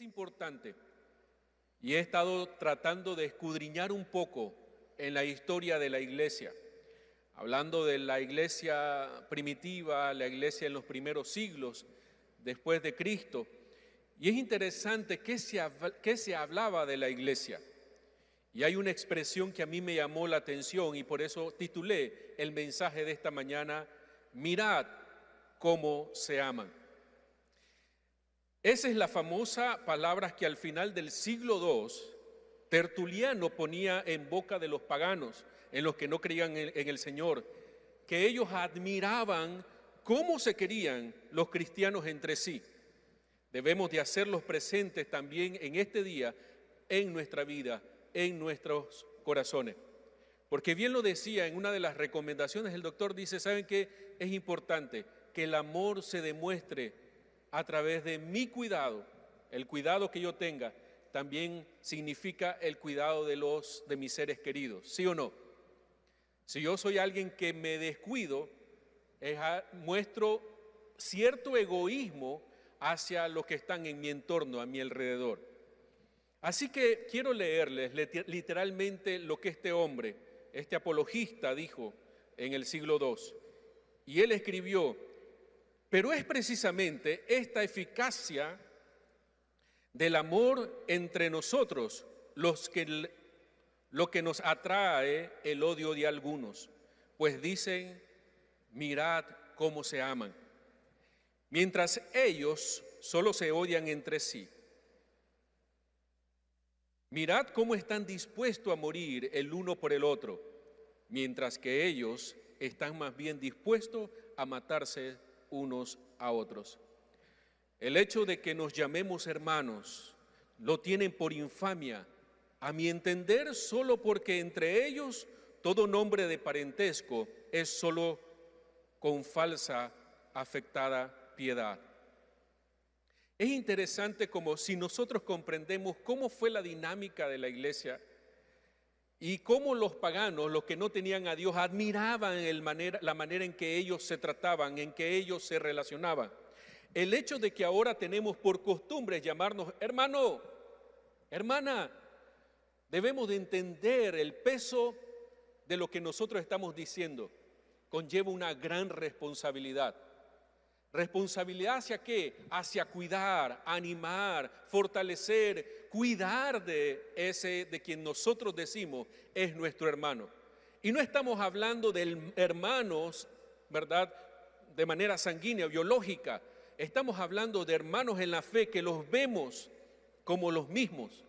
importante y he estado tratando de escudriñar un poco en la historia de la iglesia, hablando de la iglesia primitiva, la iglesia en los primeros siglos después de Cristo. Y es interesante que se, que se hablaba de la iglesia. Y hay una expresión que a mí me llamó la atención y por eso titulé el mensaje de esta mañana, mirad cómo se aman. Esa es la famosa palabra que al final del siglo II Tertuliano ponía en boca de los paganos, en los que no creían en, el Señor, que ellos admiraban cómo se querían los cristianos entre sí. Debemos de hacerlos presentes también en este día, en nuestra vida, en nuestros corazones. Porque bien lo decía en una de las recomendaciones, el doctor dice, ¿saben qué? Es importante que el amor se demuestre a través de mi cuidado, el cuidado que yo tenga, también significa el cuidado de los de mis seres queridos, ¿sí o no? Si yo soy alguien que me descuido, muestro cierto egoísmo hacia los que están en mi entorno, a mi alrededor. Así que quiero leerles literalmente lo que este hombre, este apologista, dijo en el siglo II. Y él escribió, pero es precisamente esta eficacia del amor entre nosotros los que, lo que nos atrae el odio de algunos, pues dicen, mirad cómo se aman, mientras ellos solo se odian entre sí. Mirad cómo están dispuestos a morir el uno por el otro, mientras que ellos están más bien dispuestos a matarse unos a otros. El hecho de que nos llamemos hermanos lo tienen por infamia, a mi entender, solo porque entre ellos todo nombre de parentesco es solo con falsa afectada piedad. Es interesante como si nosotros comprendemos cómo fue la dinámica de la iglesia y cómo los paganos, los que no tenían a Dios, admiraban la manera en que ellos se trataban, en que ellos se relacionaban. El hecho de que ahora tenemos por costumbre llamarnos hermano, hermana, debemos de entender el peso de lo que nosotros estamos diciendo. Conlleva una gran responsabilidad. Responsabilidad hacia qué? Hacia cuidar, animar, fortalecer, cuidar de ese de quien nosotros decimos es nuestro hermano. Y no estamos hablando de hermanos, ¿verdad? De manera sanguínea, biológica. Estamos hablando de hermanos en la fe que los vemos como los mismos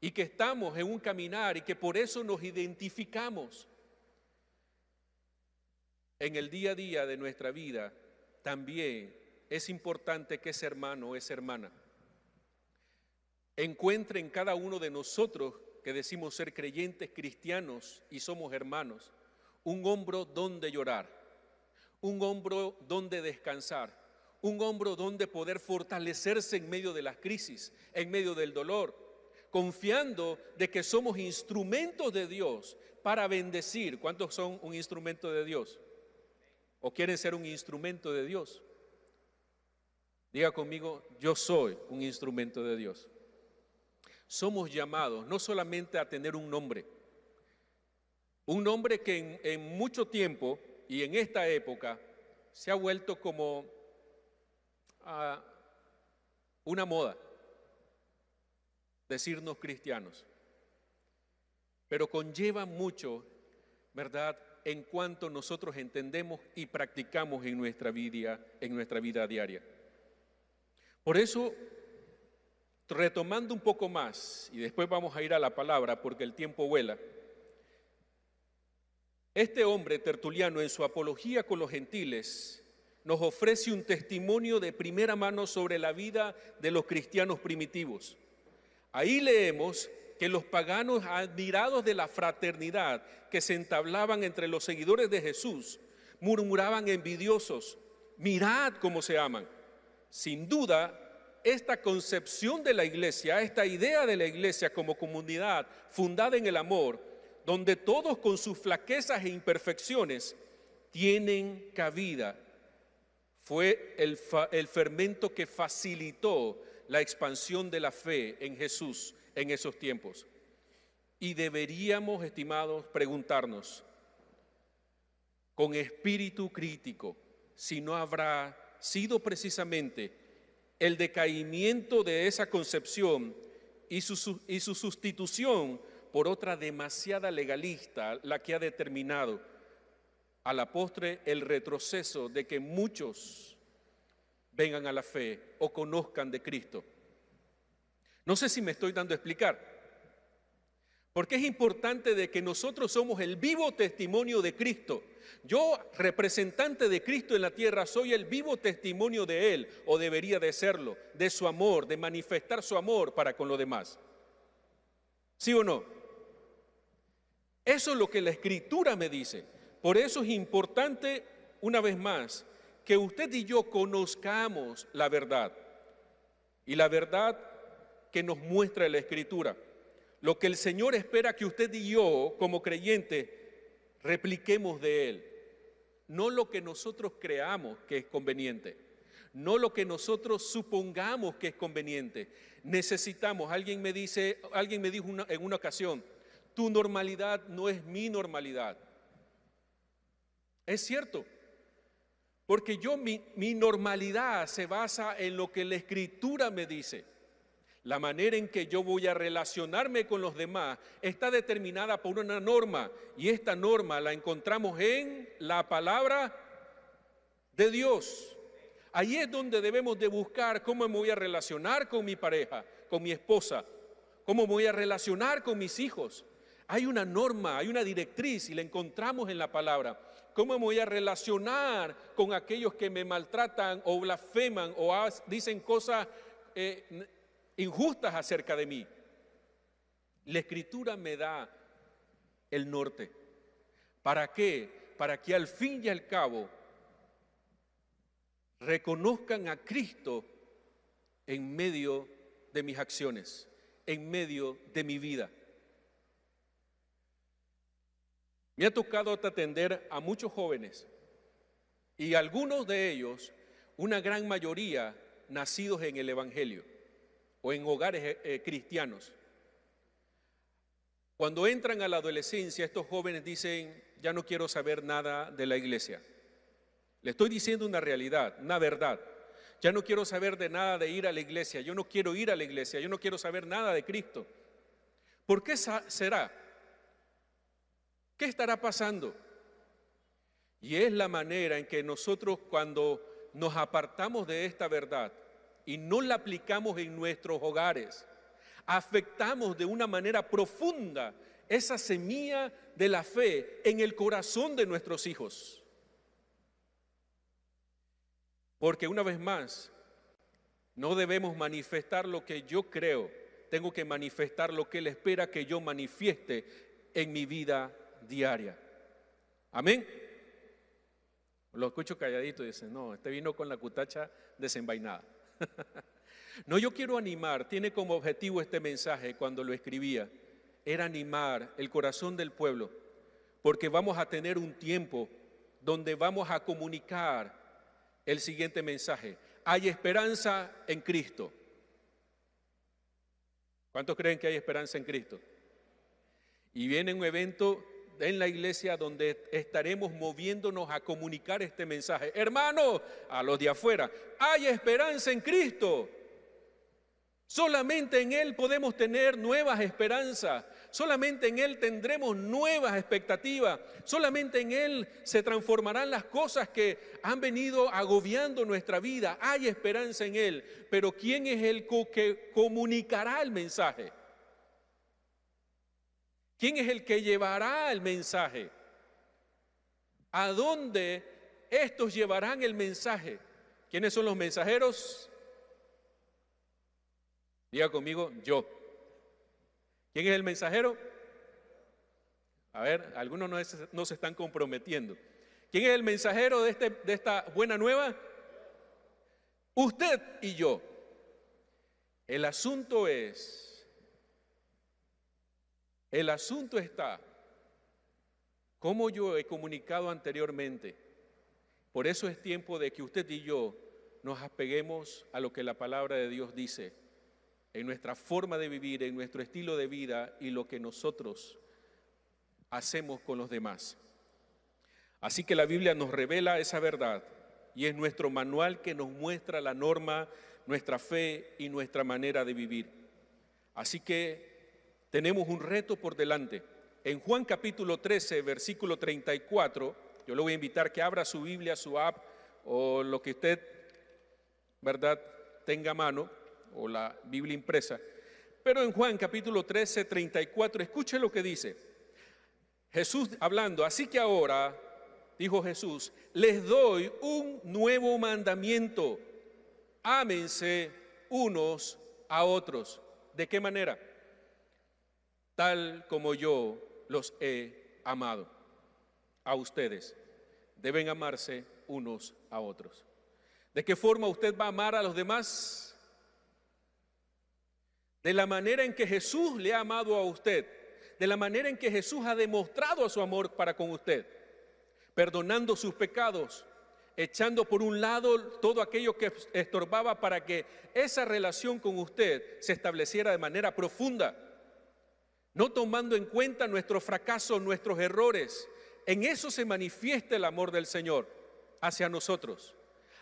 y que estamos en un caminar y que por eso nos identificamos en el día a día de nuestra vida también es importante que ese hermano esa hermana encuentre en cada uno de nosotros que decimos ser creyentes cristianos y somos hermanos, un hombro donde llorar, un hombro donde descansar, un hombro donde poder fortalecerse en medio de las crisis, en medio del dolor, confiando de que somos instrumentos de Dios para bendecir. ¿Cuántos son un instrumento de Dios? o quieren ser un instrumento de Dios. Diga conmigo, yo soy un instrumento de Dios. Somos llamados no solamente a tener un nombre, un nombre que en, mucho tiempo y en esta época se ha vuelto como ah, una moda, decirnos cristianos, pero conlleva mucho, ¿verdad? en cuanto nosotros entendemos y practicamos en nuestra vida, en nuestra vida diaria. Por eso, retomando un poco más, y después vamos a ir a la palabra porque el tiempo vuela, este hombre tertuliano en su apología con los gentiles nos ofrece un testimonio de primera mano sobre la vida de los cristianos primitivos. Ahí leemos que los paganos admirados de la fraternidad que se entablaban entre los seguidores de Jesús, murmuraban envidiosos, mirad cómo se aman. Sin duda, esta concepción de la iglesia, esta idea de la iglesia como comunidad fundada en el amor, donde todos con sus flaquezas e imperfecciones tienen cabida, fue el, fermento que facilitó la expansión de la fe en Jesús en esos tiempos. Y deberíamos, estimados, preguntarnos con espíritu crítico si no habrá sido precisamente el decaimiento de esa concepción y su, y su sustitución por otra demasiada legalista la que ha determinado a la postre el retroceso de que muchos vengan a la fe o conozcan de Cristo. No sé si me estoy dando a explicar. Porque es importante de que nosotros somos el vivo testimonio de Cristo. Yo, representante de Cristo en la tierra, soy el vivo testimonio de Él, o debería de serlo, de su amor, de manifestar su amor para con los demás. ¿Sí o no? Eso es lo que la escritura me dice. Por eso es importante, una vez más, que usted y yo conozcamos la verdad. Y la verdad que nos muestra la escritura. Lo que el Señor espera que usted y yo, como creyente, repliquemos de Él. No lo que nosotros creamos que es conveniente. No lo que nosotros supongamos que es conveniente. Necesitamos, alguien me dice, alguien me dijo en una ocasión, tu normalidad no es mi normalidad. Es cierto, porque yo mi, mi normalidad se basa en lo que la escritura me dice. La manera en que yo voy a relacionarme con los demás está determinada por una norma y esta norma la encontramos en la palabra de Dios. Ahí es donde debemos de buscar cómo me voy a relacionar con mi pareja, con mi esposa, cómo me voy a relacionar con mis hijos. Hay una norma, hay una directriz y la encontramos en la palabra. ¿Cómo me voy a relacionar con aquellos que me maltratan o blasfeman o dicen cosas eh, injustas acerca de mí. La escritura me da el norte. ¿Para qué? Para que al fin y al cabo reconozcan a Cristo en medio de mis acciones, en medio de mi vida. Me ha tocado atender a muchos jóvenes y algunos de ellos, una gran mayoría, nacidos en el Evangelio o en hogares eh, eh, cristianos. Cuando entran a la adolescencia, estos jóvenes dicen, ya no quiero saber nada de la iglesia. Le estoy diciendo una realidad, una verdad. Ya no quiero saber de nada de ir a la iglesia, yo no quiero ir a la iglesia, yo no quiero saber nada de Cristo. ¿Por qué será? ¿Qué estará pasando? Y es la manera en que nosotros cuando nos apartamos de esta verdad, y no la aplicamos en nuestros hogares, afectamos de una manera profunda esa semilla de la fe en el corazón de nuestros hijos. Porque una vez más, no debemos manifestar lo que yo creo, tengo que manifestar lo que Él espera que yo manifieste en mi vida diaria. Amén. Lo escucho calladito y dicen, no, este vino con la cutacha desenvainada. No, yo quiero animar, tiene como objetivo este mensaje cuando lo escribía, era animar el corazón del pueblo, porque vamos a tener un tiempo donde vamos a comunicar el siguiente mensaje. Hay esperanza en Cristo. ¿Cuántos creen que hay esperanza en Cristo? Y viene un evento en la iglesia donde estaremos moviéndonos a comunicar este mensaje. Hermano, a los de afuera, hay esperanza en Cristo. Solamente en Él podemos tener nuevas esperanzas. Solamente en Él tendremos nuevas expectativas. Solamente en Él se transformarán las cosas que han venido agobiando nuestra vida. Hay esperanza en Él. Pero ¿quién es el que comunicará el mensaje? ¿Quién es el que llevará el mensaje? ¿A dónde estos llevarán el mensaje? ¿Quiénes son los mensajeros? Diga conmigo, yo. ¿Quién es el mensajero? A ver, algunos no, se están comprometiendo. ¿Quién es el mensajero de, este, de esta buena nueva? Usted y yo. El asunto es el asunto está, como yo he comunicado anteriormente, por eso es tiempo de que usted y yo nos apeguemos a lo que la palabra de Dios dice en nuestra forma de vivir, en nuestro estilo de vida y lo que nosotros hacemos con los demás. Así que la Biblia nos revela esa verdad y es nuestro manual que nos muestra la norma, nuestra fe y nuestra manera de vivir. Así que tenemos un reto por delante. En Juan capítulo 13, versículo 34, yo le voy a invitar que abra su Biblia, su app o lo que usted, ¿verdad?, tenga a mano o la Biblia impresa. Pero en Juan capítulo 13, 34, escuche lo que dice. Jesús hablando, así que ahora, dijo Jesús, les doy un nuevo mandamiento. Ámense unos a otros. ¿De qué manera? Tal como yo los he amado a ustedes. Deben amarse unos a otros. ¿De qué forma usted va a amar a los demás? de la manera en que Jesús le ha amado a usted, de la manera en que Jesús ha demostrado su amor para con usted, perdonando sus pecados, echando por un lado todo aquello que estorbaba para que esa relación con usted se estableciera de manera profunda, no tomando en cuenta nuestros fracasos, nuestros errores. En eso se manifiesta el amor del Señor hacia nosotros.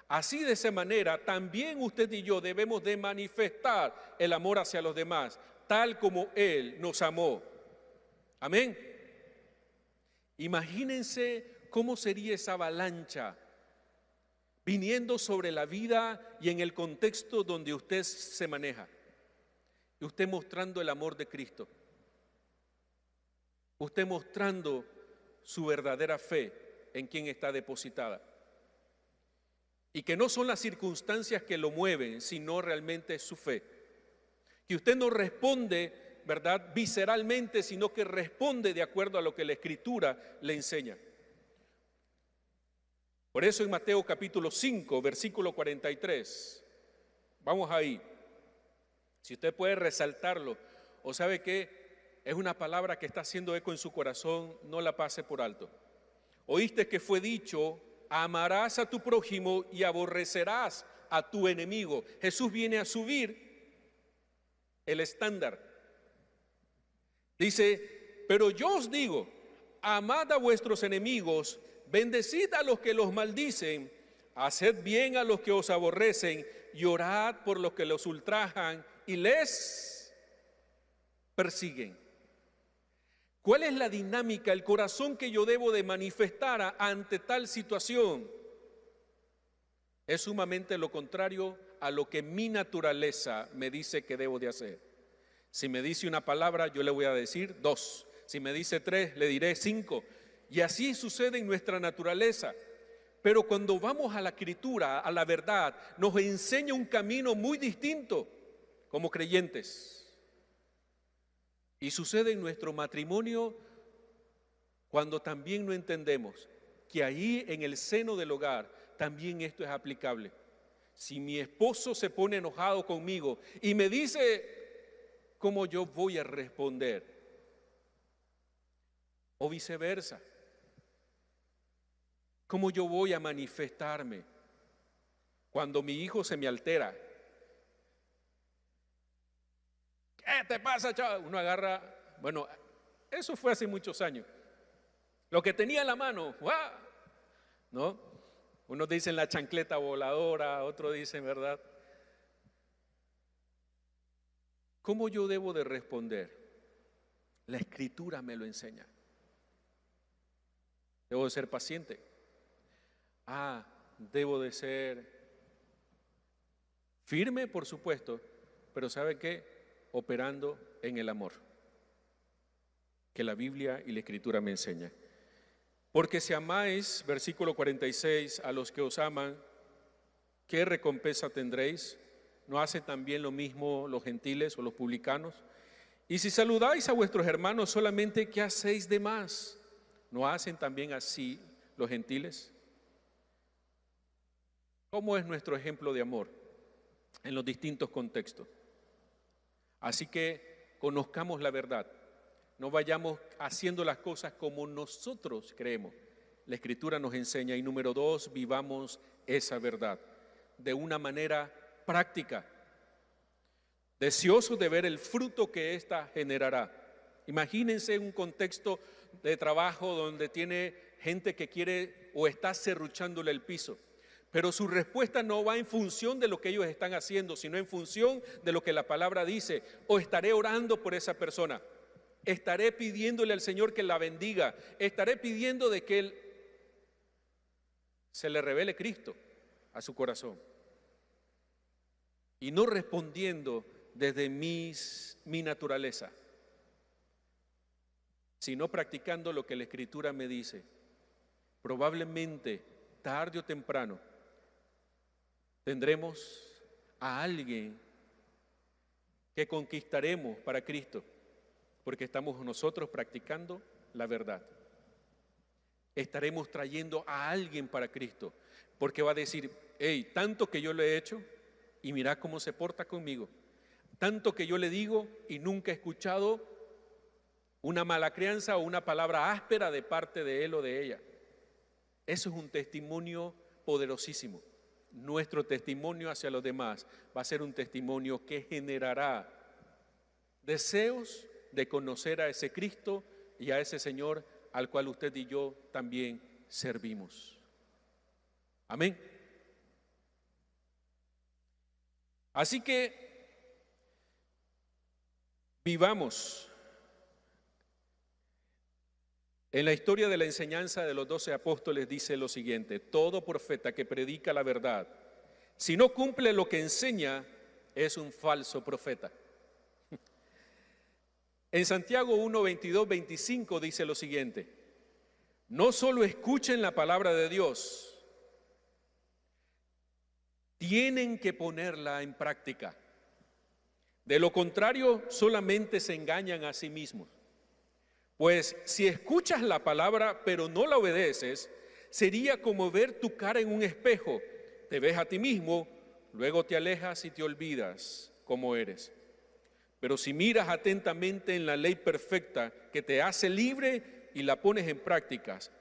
Así de esa manera también usted y yo debemos de manifestar el amor hacia los demás, tal como Él nos amó. Amén. Imagínense cómo sería esa avalancha viniendo sobre la vida y en el contexto donde usted se maneja. Y usted mostrando el amor de Cristo. Usted mostrando su verdadera fe en quien está depositada y que no son las circunstancias que lo mueven, sino realmente su fe. Que usted no responde, ¿verdad?, visceralmente, sino que responde de acuerdo a lo que la Escritura le enseña. Por eso en Mateo capítulo 5, versículo 43, vamos ahí. Si usted puede resaltarlo, o sabe que es una palabra que está haciendo eco en su corazón, no la pase por alto. Oíste que fue dicho amarás a tu prójimo y aborrecerás a tu enemigo. Jesús viene a subir el estándar. Dice, pero yo os digo, amad a vuestros enemigos, bendecid a los que los maldicen, haced bien a los que os aborrecen y orad por los que los ultrajan y les persiguen. ¿Cuál es la dinámica, el corazón que yo debo de manifestar ante tal situación? Es sumamente lo contrario a lo que mi naturaleza me dice que debo de hacer. Si me dice una palabra, yo le voy a decir dos. Si me dice tres, le diré cinco. Y así sucede en nuestra naturaleza. Pero cuando vamos a la escritura, a la verdad, nos enseña un camino muy distinto como creyentes. Y sucede en nuestro matrimonio cuando también no entendemos que ahí en el seno del hogar también esto es aplicable. Si mi esposo se pone enojado conmigo y me dice cómo yo voy a responder, o viceversa, cómo yo voy a manifestarme cuando mi hijo se me altera ¿Qué te pasa, chaval? Uno agarra, bueno, eso fue hace muchos años. Lo que tenía en la mano, ¡guau! ¿no? Unos dicen la chancleta voladora, otros dicen, ¿verdad? ¿Cómo yo debo de responder? La escritura me lo enseña. Debo de ser paciente. Ah, debo de ser firme, por supuesto, pero ¿sabe qué? Operando en el amor, que la Biblia y la Escritura me enseñan. Porque si amáis, versículo 46, a los que os aman, ¿qué recompensa tendréis? ¿No hacen también lo mismo los gentiles o los publicanos? Y si saludáis a vuestros hermanos solamente, ¿qué hacéis de más? ¿No hacen también así los gentiles? ¿Cómo es nuestro ejemplo de amor en los distintos contextos? Así que conozcamos la verdad. No vayamos haciendo las cosas como nosotros creemos. La escritura nos enseña. Y número dos, vivamos esa verdad de una manera práctica. deseosos de ver el fruto que ésta generará. Imagínense un contexto de trabajo donde tiene gente que quiere o está serruchándole el piso. Pero su respuesta no va en función de lo que ellos están haciendo, sino en función de lo que la palabra dice. O estaré orando por esa persona. Estaré pidiéndole al Señor que la bendiga. Estaré pidiendo de que Él se le revele Cristo a su corazón. Y no respondiendo desde mis, mi naturaleza, sino practicando lo que la Escritura me dice. Probablemente, tarde o temprano, tendremos a alguien que conquistaremos para Cristo, porque estamos nosotros practicando la verdad. Estaremos trayendo a alguien para Cristo, porque va a decir, hey, tanto que yo le he hecho y mira cómo se porta conmigo, tanto que yo le digo y nunca he escuchado una mala crianza o una palabra áspera de parte de él o de ella. Eso es un testimonio poderosísimo nuestro testimonio hacia los demás va a ser un testimonio que generará deseos de conocer a ese Cristo y a ese Señor al cual usted y yo también servimos. Amén. Así que vivamos En la historia de la enseñanza de los doce apóstoles dice lo siguiente, todo profeta que predica la verdad, si no cumple lo que enseña, es un falso profeta. En Santiago 1, 22, 25 dice lo siguiente, no solo escuchen la palabra de Dios, tienen que ponerla en práctica. De lo contrario, solamente se engañan a sí mismos. Pues si escuchas la palabra pero no la obedeces, sería como ver tu cara en un espejo. Te ves a ti mismo, luego te alejas y te olvidas cómo eres. Pero si miras atentamente en la ley perfecta que te hace libre y la pones en prácticas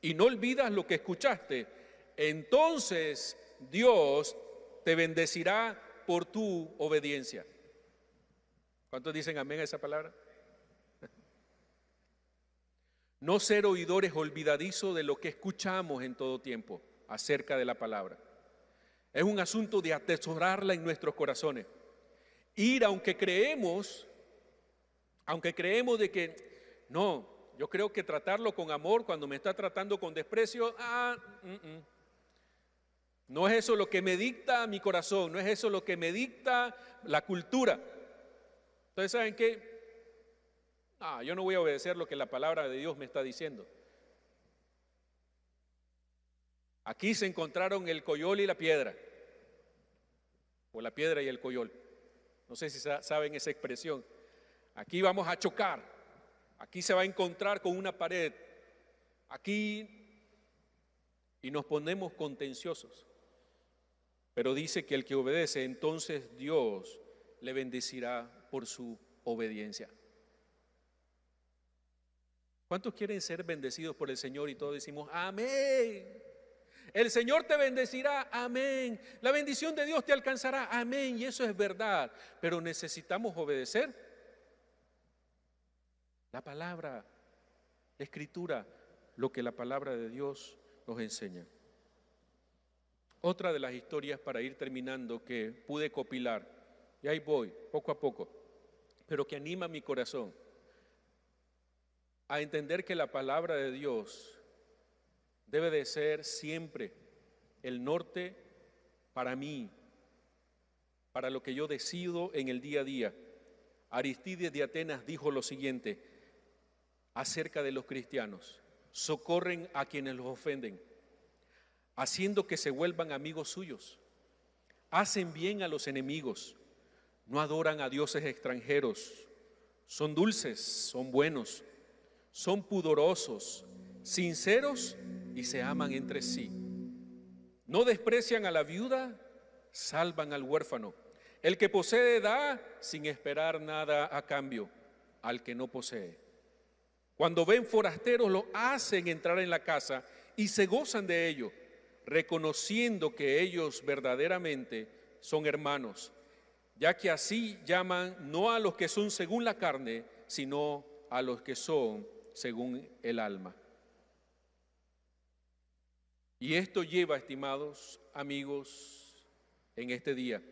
y no olvidas lo que escuchaste, entonces Dios te bendecirá por tu obediencia. ¿Cuántos dicen amén a esa palabra? No ser oidores olvidadizos de lo que escuchamos en todo tiempo acerca de la palabra. Es un asunto de atesorarla en nuestros corazones. Ir, aunque creemos, aunque creemos de que, no, yo creo que tratarlo con amor cuando me está tratando con desprecio, ah, no es eso lo que me dicta mi corazón, no es eso lo que me dicta la cultura. Entonces, ¿saben qué? Ah, yo no voy a obedecer lo que la palabra de Dios me está diciendo. Aquí se encontraron el coyol y la piedra, o la piedra y el coyol. No sé si saben esa expresión. Aquí vamos a chocar, aquí se va a encontrar con una pared, aquí y nos ponemos contenciosos. Pero dice que el que obedece, entonces Dios le bendecirá por su obediencia. ¿Cuántos quieren ser bendecidos por el Señor y todos decimos, amén? El Señor te bendecirá, amén. La bendición de Dios te alcanzará, amén. Y eso es verdad. Pero necesitamos obedecer la palabra, la escritura, lo que la palabra de Dios nos enseña. Otra de las historias para ir terminando que pude copilar, y ahí voy, poco a poco, pero que anima mi corazón a entender que la palabra de Dios debe de ser siempre el norte para mí, para lo que yo decido en el día a día. Aristides de Atenas dijo lo siguiente acerca de los cristianos, socorren a quienes los ofenden, haciendo que se vuelvan amigos suyos, hacen bien a los enemigos, no adoran a dioses extranjeros, son dulces, son buenos son pudorosos, sinceros y se aman entre sí. No desprecian a la viuda, salvan al huérfano. El que posee da sin esperar nada a cambio al que no posee. Cuando ven forasteros lo hacen entrar en la casa y se gozan de ello, reconociendo que ellos verdaderamente son hermanos. ya que así llaman no a los que son según la carne, sino a los que son según el alma. Y esto lleva, estimados amigos, en este día,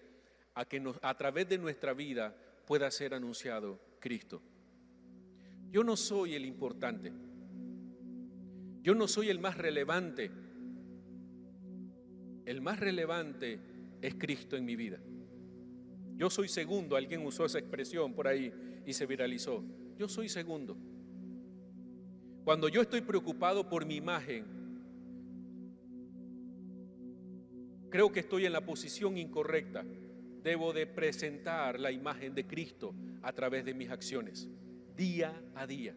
a que a través de nuestra vida pueda ser anunciado Cristo. Yo no soy el importante. Yo no soy el más relevante. El más relevante es Cristo en mi vida. Yo soy segundo, alguien usó esa expresión por ahí y se viralizó. Yo soy segundo. Cuando yo estoy preocupado por mi imagen, creo que estoy en la posición incorrecta. Debo de presentar la imagen de Cristo a través de mis acciones, día a día.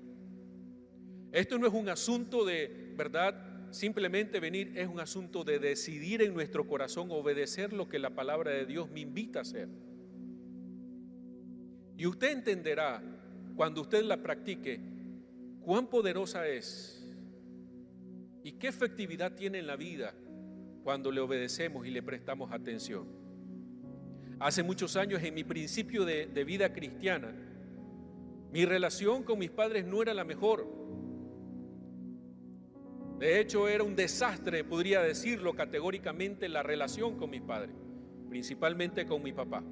Esto no es un asunto de, ¿verdad? Simplemente venir, es un asunto de decidir en nuestro corazón obedecer lo que la palabra de Dios me invita a hacer. Y usted entenderá cuando usted la practique cuán poderosa es y qué efectividad tiene en la vida cuando le obedecemos y le prestamos atención. Hace muchos años en mi principio de, vida cristiana, mi relación con mis padres no era la mejor. De hecho, era un desastre, podría decirlo categóricamente, la relación con mis padres, principalmente con mi papá.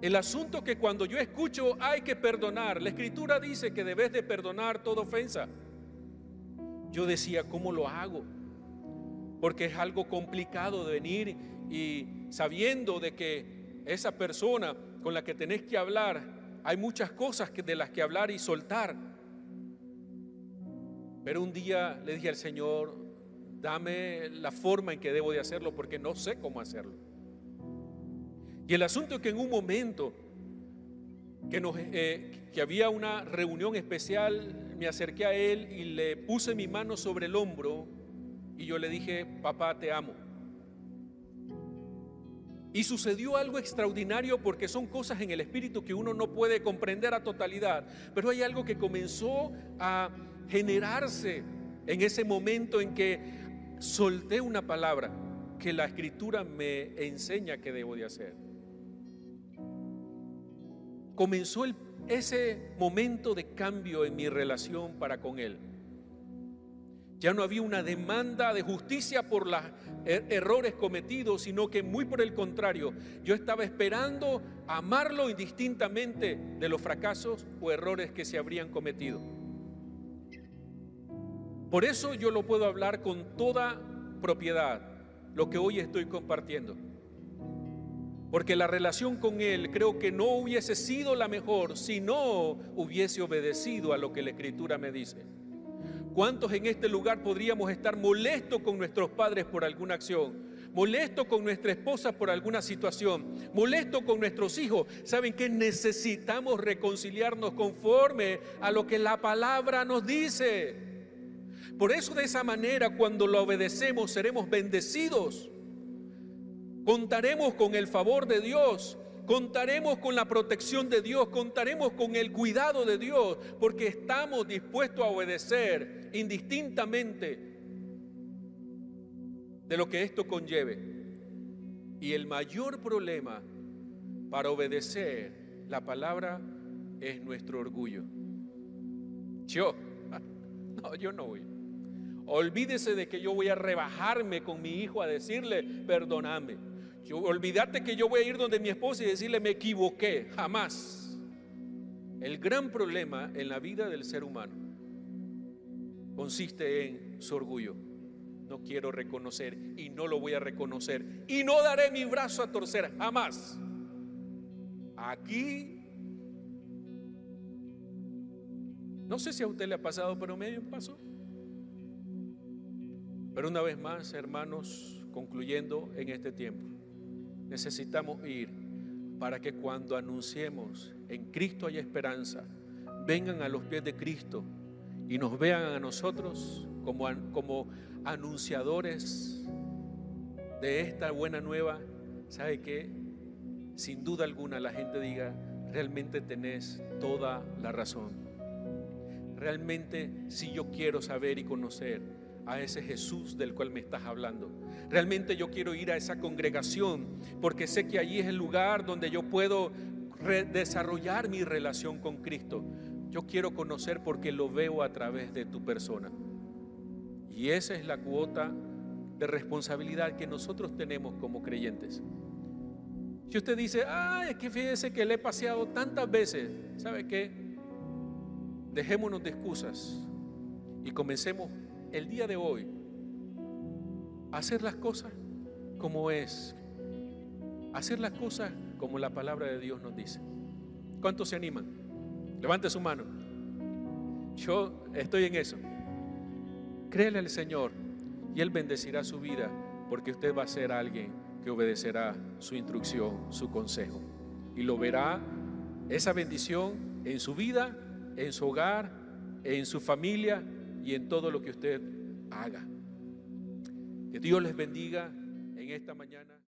El asunto que cuando yo escucho hay que perdonar, la escritura dice que debes de perdonar toda ofensa. Yo decía, ¿cómo lo hago? Porque es algo complicado de venir y sabiendo de que esa persona con la que tenés que hablar, hay muchas cosas que, de las que hablar y soltar. Pero un día le dije al Señor, dame la forma en que debo de hacerlo porque no sé cómo hacerlo. Y el asunto es que en un momento que, eh, que había una reunión especial, me acerqué a él y le puse mi mano sobre el hombro y yo le dije, papá, te amo. Y sucedió algo extraordinario porque son cosas en el espíritu que uno no puede comprender a totalidad, pero hay algo que comenzó a generarse en ese momento en que solté una palabra que la escritura me enseña que debo de hacer comenzó ese momento de cambio en mi relación para con Él. Ya no había una demanda de justicia por los er-, errores cometidos, sino que muy por el contrario, yo estaba esperando amarlo indistintamente de los fracasos o errores que se habrían cometido. Por eso yo lo puedo hablar con toda propiedad, lo que hoy estoy compartiendo. Porque la relación con Él creo que no hubiese sido la mejor si no hubiese obedecido a lo que la Escritura me dice. ¿Cuántos en este lugar podríamos estar molestos con nuestros padres por alguna acción? Molestos con nuestra esposa por alguna situación, molestos con nuestros hijos. ¿Saben que necesitamos reconciliarnos conforme a lo que la palabra nos dice? Por eso de esa manera cuando lo obedecemos seremos bendecidos. Contaremos con el favor de Dios, contaremos con la protección de Dios, contaremos con el cuidado de Dios, porque estamos dispuestos a obedecer indistintamente de lo que esto conlleve. Y el mayor problema para obedecer la palabra es nuestro orgullo. Yo, no, yo no voy. Olvídese de que yo voy a rebajarme con mi hijo a decirle, perdóname. Yo, olvídate que yo voy a ir donde mi esposa y decirle me equivoqué, jamás. El gran problema en la vida del ser humano consiste en su orgullo. No quiero reconocer y no lo voy a reconocer y no daré mi brazo a torcer jamás. Aquí, no sé si a usted le ha pasado, pero me pasó. Pero una vez más, hermanos, concluyendo en este tiempo necesitamos ir para que cuando anunciemos en Cristo hay esperanza, vengan a los pies de Cristo y nos vean a nosotros como, como anunciadores de esta buena nueva, ¿sabe que Sin duda alguna la gente diga, realmente tenés toda la razón. Realmente si yo quiero saber y conocer a ese Jesús del cual me estás hablando. Realmente yo quiero ir a esa congregación porque sé que allí es el lugar donde yo puedo desarrollar mi relación con Cristo. Yo quiero conocer porque lo veo a través de tu persona. Y esa es la cuota de responsabilidad que nosotros tenemos como creyentes. Si usted dice, ay, es que fíjese que le he paseado tantas veces, ¿sabe qué? Dejémonos de excusas y comencemos el día de hoy hacer las cosas como es, hacer las cosas como la palabra de Dios nos dice. ¿Cuántos se animan? Levante su mano. Yo estoy en eso. Créele al Señor y Él bendecirá su vida porque usted va a ser alguien que obedecerá su instrucción, su consejo. Y lo verá esa bendición en su vida, en su hogar, en su familia y en todo lo que usted haga. Que Dios les bendiga en esta mañana.